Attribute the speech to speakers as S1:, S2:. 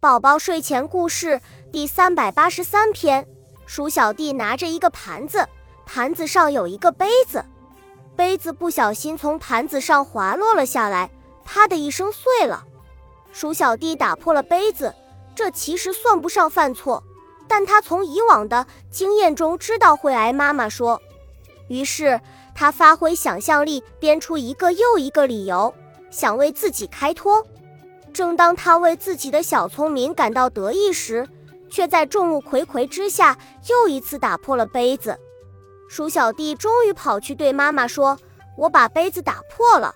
S1: 宝宝睡前故事第三百八十三篇：鼠小弟拿着一个盘子，盘子上有一个杯子，杯子不小心从盘子上滑落了下来，啪的一声碎了。鼠小弟打破了杯子，这其实算不上犯错，但他从以往的经验中知道会挨妈妈说，于是他发挥想象力，编出一个又一个理由，想为自己开脱。正当他为自己的小聪明感到得意时，却在众目睽睽之下又一次打破了杯子。鼠小弟终于跑去对妈妈说：“我把杯子打破了。”